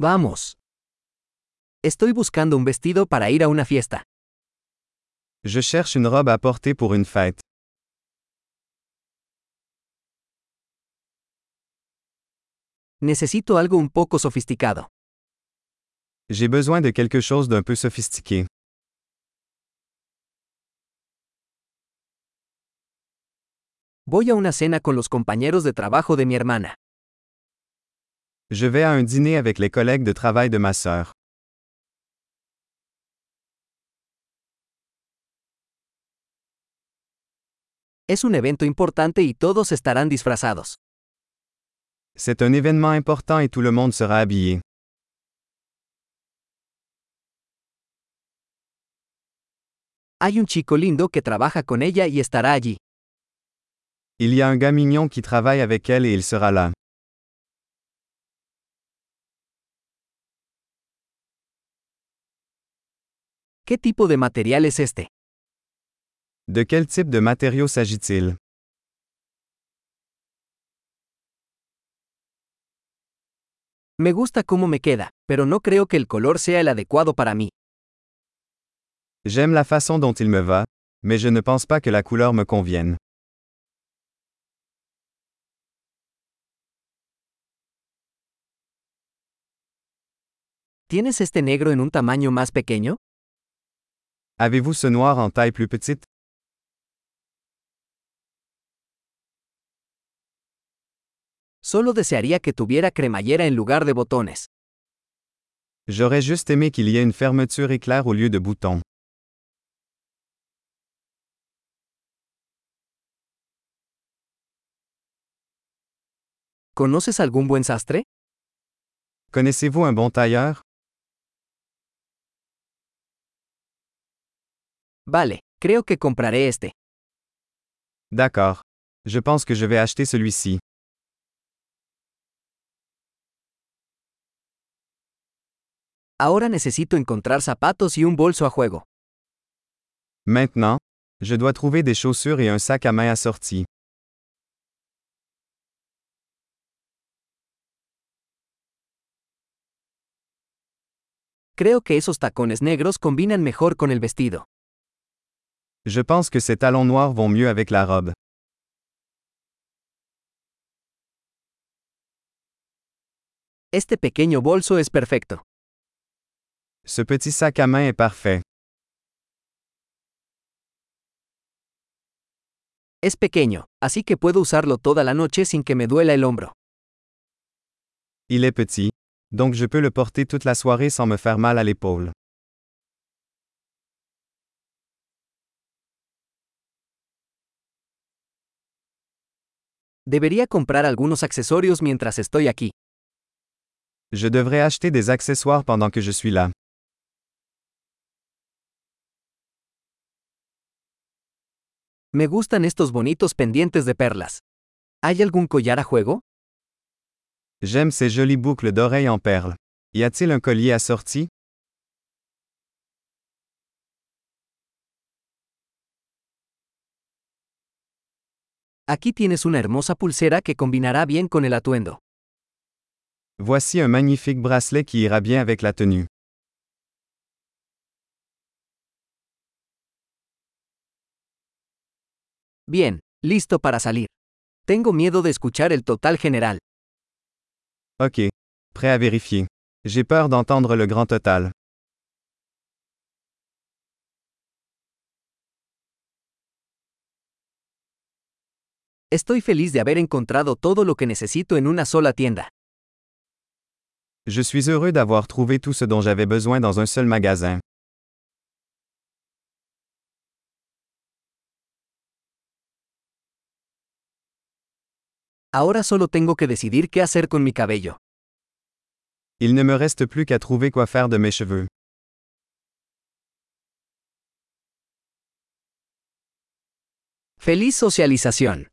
Vamos. Estoy buscando un vestido para ir a una fiesta. Je cherche une robe à porter pour une fête. Necesito algo un poco sofisticado. J'ai besoin de quelque chose d'un peu sophistiqué. Voy a una cena con los compañeros de trabajo de mi hermana. Je vais à un dîner avec les collègues de travail de ma sœur. Es un evento importante y todos estarán disfrazados. C'est un événement important et tout le monde sera habillé. Hay un chico lindo que trabaja con ella y estará allí. Il y a un gars mignon qui travaille avec elle et il sera là. ¿Qué tipo de material es este? De quel type de matériau s'agit-il? Me gusta cómo me queda, pero no creo que el color sea el adecuado para mí. J'aime la façon dont il me va, mais je ne pense pas que la couleur me convienne. ¿Tienes este negro en un tamaño más pequeño? Avez-vous ce noir en taille plus petite? Solo desearía que tuviera cremallera en lugar de botones. J'aurais juste aimé qu'il y ait une fermeture éclair au lieu de boutons. ¿Conoces algún buen sastre? Connaissez-vous un bon tailleur? Vale, creo que compraré este. D'accord. Je pense que je vais acheter celui-ci. Ahora necesito encontrar zapatos y un bolso a juego. Maintenant, je dois trouver des chaussures et un sac à main assorti. Creo que esos tacones negros combinan mejor con el vestido. Je pense que ces talons noirs vont mieux avec la robe. Este pequeño bolso es perfecto. Ce petit sac à main est parfait. Es pequeño, así que puedo usarlo toda la noche sin que me duela el hombro. Il est petit, donc je peux le porter toute la soirée sans me faire mal à l'épaule. Debería comprar algunos accesorios mientras estoy aquí. Je devrais acheter des accessoires pendant que je suis là. Me gustan estos bonitos pendientes de perlas. ¿Hay algún collar a juego? J'aime ces jolies boucles d'oreilles en perles. Y a-t-il un collier assorti? Aquí tienes una hermosa pulsera que combinará bien con el atuendo. Voici un magnifique bracelet qui ira bien avec la tenue. Bien, listo para salir. Tengo miedo de escuchar el total general. OK. Prêt à vérifier. J'ai peur d'entendre le grand total. Estoy feliz de haber encontrado todo lo que necesito en una sola tienda. Je suis heureux d'avoir trouvé tout ce dont j'avais besoin dans un seul magasin. Ahora solo tengo que decidir qué hacer con mi cabello. Il ne me reste plus qu'à trouver quoi faire de mes cheveux. Feliz socialización.